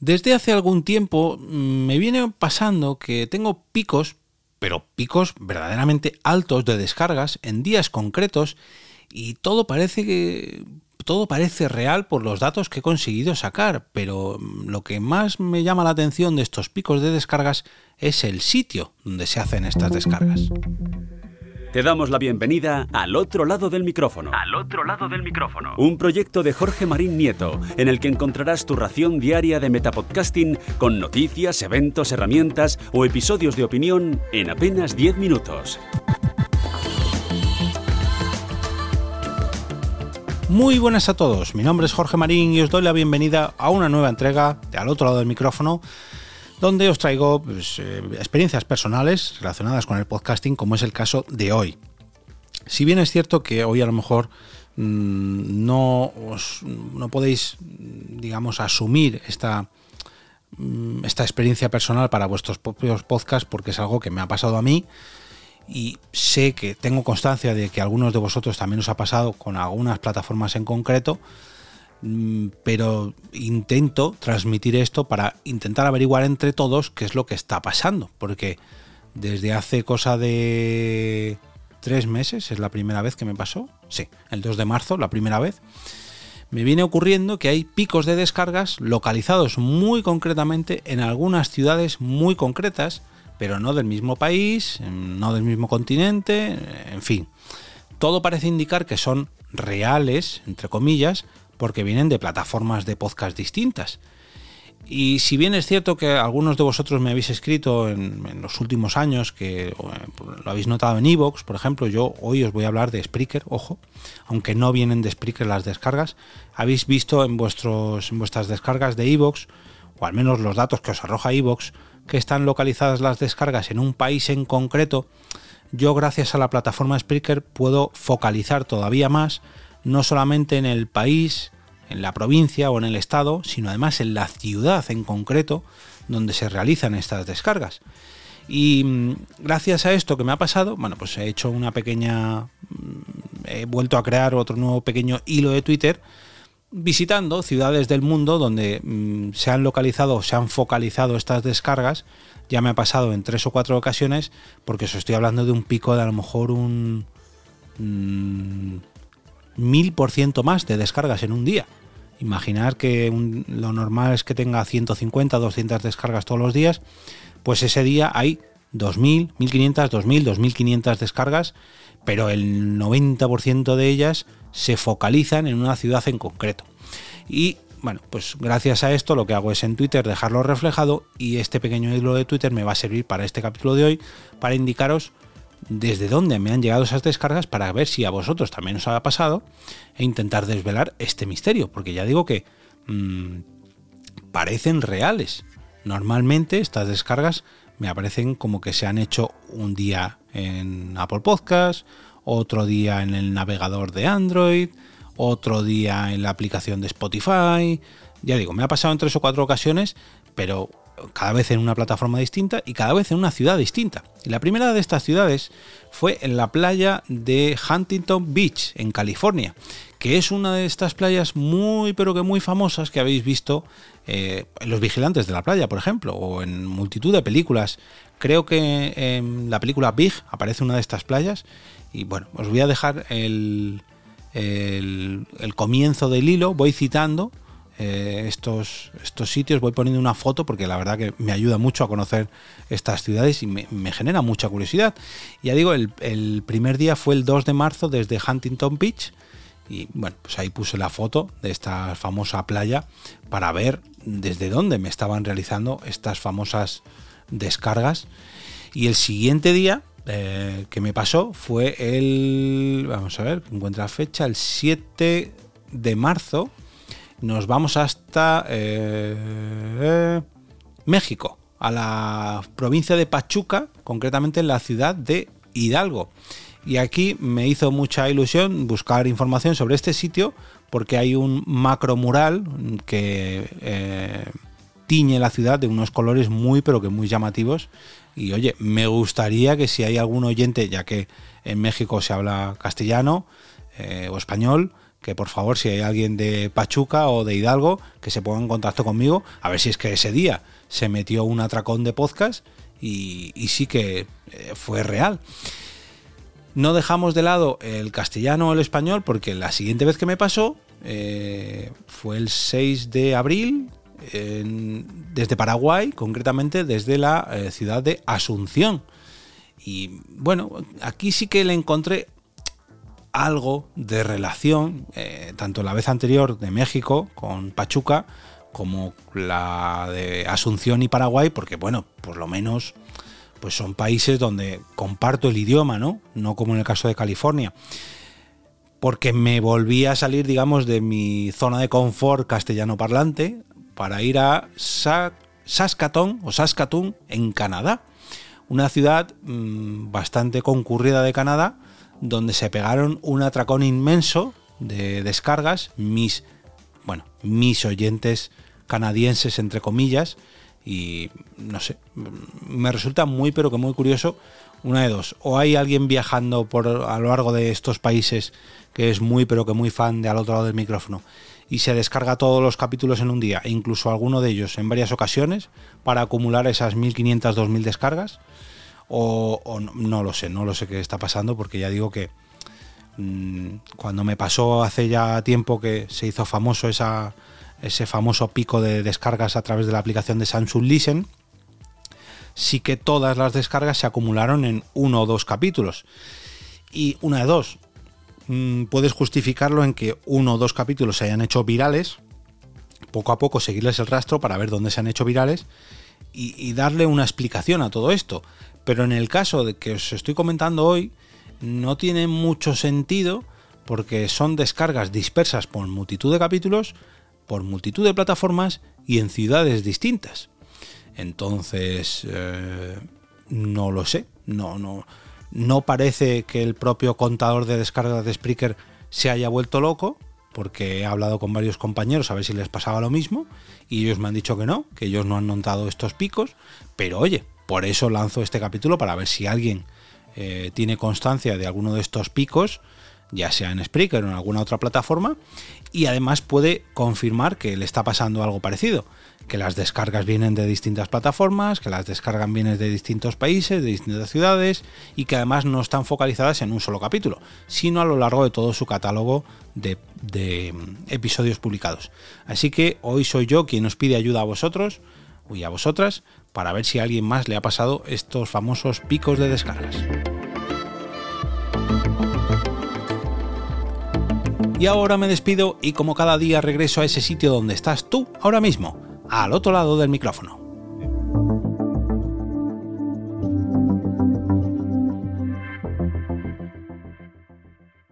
Desde hace algún tiempo mm, me viene pasando que tengo picos, pero picos verdaderamente altos de descargas en días concretos y todo parece que todo parece real por los datos que he conseguido sacar, pero mm, lo que más me llama la atención de estos picos de descargas es el sitio donde se hacen estas descargas. Te damos la bienvenida al otro lado del micrófono. Al otro lado del micrófono. Un proyecto de Jorge Marín Nieto, en el que encontrarás tu ración diaria de metapodcasting con noticias, eventos, herramientas o episodios de opinión en apenas 10 minutos. Muy buenas a todos, mi nombre es Jorge Marín y os doy la bienvenida a una nueva entrega de Al otro lado del micrófono donde os traigo pues, eh, experiencias personales relacionadas con el podcasting, como es el caso de hoy. Si bien es cierto que hoy a lo mejor mm, no, no podéis, digamos, asumir esta, mm, esta experiencia personal para vuestros propios podcasts, porque es algo que me ha pasado a mí y sé que tengo constancia de que algunos de vosotros también os ha pasado con algunas plataformas en concreto, pero intento transmitir esto para intentar averiguar entre todos qué es lo que está pasando, porque desde hace cosa de tres meses, es la primera vez que me pasó, sí, el 2 de marzo, la primera vez, me viene ocurriendo que hay picos de descargas localizados muy concretamente en algunas ciudades muy concretas, pero no del mismo país, no del mismo continente, en fin. Todo parece indicar que son reales, entre comillas, porque vienen de plataformas de podcast distintas. Y si bien es cierto que algunos de vosotros me habéis escrito en, los últimos años, que lo habéis notado en Evox, por ejemplo, yo hoy os voy a hablar de Spreaker, ojo, aunque no vienen de Spreaker las descargas, habéis visto en, vuestros, en vuestras descargas de Evox, o al menos los datos que os arroja Evox, que están localizadas las descargas en un país en concreto, yo gracias a la plataforma Spreaker puedo focalizar todavía más no solamente en el país, en la provincia o en el estado, sino además en la ciudad en concreto donde se realizan estas descargas. Y mm, gracias a esto que me ha pasado, bueno, pues he hecho una pequeña... Mm, he vuelto a crear otro nuevo pequeño hilo de Twitter visitando ciudades del mundo donde mm, se han localizado, se han focalizado estas descargas. Ya me ha pasado en tres o cuatro ocasiones, porque os estoy hablando de un pico de a lo mejor un... 1000% más de descargas en un día. Imaginar que lo normal es que tenga 150, 200 descargas todos los días, pues ese día hay 2000, 1500, 2000, 2500 descargas, pero el 90% de ellas se focalizan en una ciudad en concreto. Y bueno, pues gracias a esto lo que hago es en Twitter dejarlo reflejado y este pequeño hilo de Twitter me va a servir para este capítulo de hoy para indicaros desde dónde me han llegado esas descargas para ver si a vosotros también os ha pasado e intentar desvelar este misterio, porque ya digo que mm, parecen reales. Normalmente estas descargas me aparecen como que se han hecho un día en Apple Podcast, otro día en el navegador de Android, otro día en la aplicación de Spotify. Ya digo, me ha pasado en tres o cuatro ocasiones, pero cada vez en una plataforma distinta y cada vez en una ciudad distinta. Y la primera de estas ciudades fue en la playa de Huntington Beach, en California, que es una de estas playas muy pero que muy famosas que habéis visto eh, en Los Vigilantes de la Playa, por ejemplo, o en multitud de películas. Creo que en la película Big aparece una de estas playas y bueno, os voy a dejar el, el, el comienzo del hilo, voy citando eh, estos, estos sitios, voy poniendo una foto porque la verdad que me ayuda mucho a conocer estas ciudades y me, genera mucha curiosidad. Ya digo, el, primer día fue el 2 de marzo desde Huntington Beach y bueno, pues ahí puse la foto de esta famosa playa para ver desde dónde me estaban realizando estas famosas descargas. Y el siguiente día eh, que me pasó fue el, vamos a ver, encuentra fecha, el 7 de marzo nos vamos hasta eh, México, a la provincia de Pachuca, concretamente en la ciudad de Hidalgo. Y aquí me hizo mucha ilusión buscar información sobre este sitio porque hay un macro mural que eh, tiñe la ciudad de unos colores muy pero que muy llamativos. Y oye, me gustaría que si hay algún oyente, ya que en México se habla castellano eh, o español, que por favor, si hay alguien de Pachuca o de Hidalgo, que se ponga en contacto conmigo, a ver si es que ese día se metió un atracón de podcast y, sí que eh, fue real. No dejamos de lado el castellano o el español porque la siguiente vez que me pasó eh, fue el 6 de abril desde Paraguay, concretamente desde la eh, ciudad de Asunción. Y bueno, aquí sí que le encontré algo de relación, eh, tanto la vez anterior de México con Pachuca, como la de Asunción y Paraguay, porque bueno, por lo menos pues son países donde comparto el idioma, ¿no? No como en el caso de California. Porque me volví a salir, digamos, de mi zona de confort castellano parlante para ir a Saskatoon o Saskatoon en Canadá. Una ciudad mm, bastante concurrida de Canadá, donde se pegaron un atracón inmenso de descargas, mis, bueno, mis oyentes canadienses, entre comillas, y no sé, me resulta muy pero que muy curioso una de dos, o hay alguien viajando por a lo largo de estos países que es muy pero que muy fan de al otro lado del micrófono y se descarga todos los capítulos en un día, e incluso alguno de ellos en varias ocasiones para acumular esas 1500 2000 descargas o, no, lo sé, no lo sé qué está pasando porque ya digo que mmm, cuando me pasó hace ya tiempo que se hizo famoso ese famoso pico de descargas a través de la aplicación de Samsung Listen, sí que todas las descargas se acumularon en uno o dos capítulos. Y una de dos, mm, puedes justificarlo en que uno o dos capítulos se hayan hecho virales, poco a poco seguirles el rastro para ver dónde se han hecho virales y darle una explicación a todo esto. Pero en el caso de que os estoy comentando hoy, no tiene mucho sentido porque son descargas dispersas por multitud de capítulos por multitud de plataformas y en ciudades distintas. Entonces, eh, no lo sé, no, no, no parece que el propio contador de descargas de Spreaker se haya vuelto loco, porque he hablado con varios compañeros a ver si les pasaba lo mismo, y ellos me han dicho que no, que ellos no han notado estos picos, pero oye, por eso lanzo este capítulo para ver si alguien eh, tiene constancia de alguno de estos picos, ya sea en Spreaker o en alguna otra plataforma, y además puede confirmar que le está pasando algo parecido, que las descargas vienen de distintas plataformas, que las descargan vienen de distintos países, de distintas ciudades y que además no están focalizadas en un solo capítulo, sino a lo largo de todo su catálogo de, de mm, episodios publicados. Así que hoy soy yo quien os pide ayuda a vosotros y a vosotras para ver si a alguien más le ha pasado estos famosos picos de descargas. Y ahora me despido y como cada día regreso a ese sitio donde estás tú ahora mismo, al otro lado del micrófono.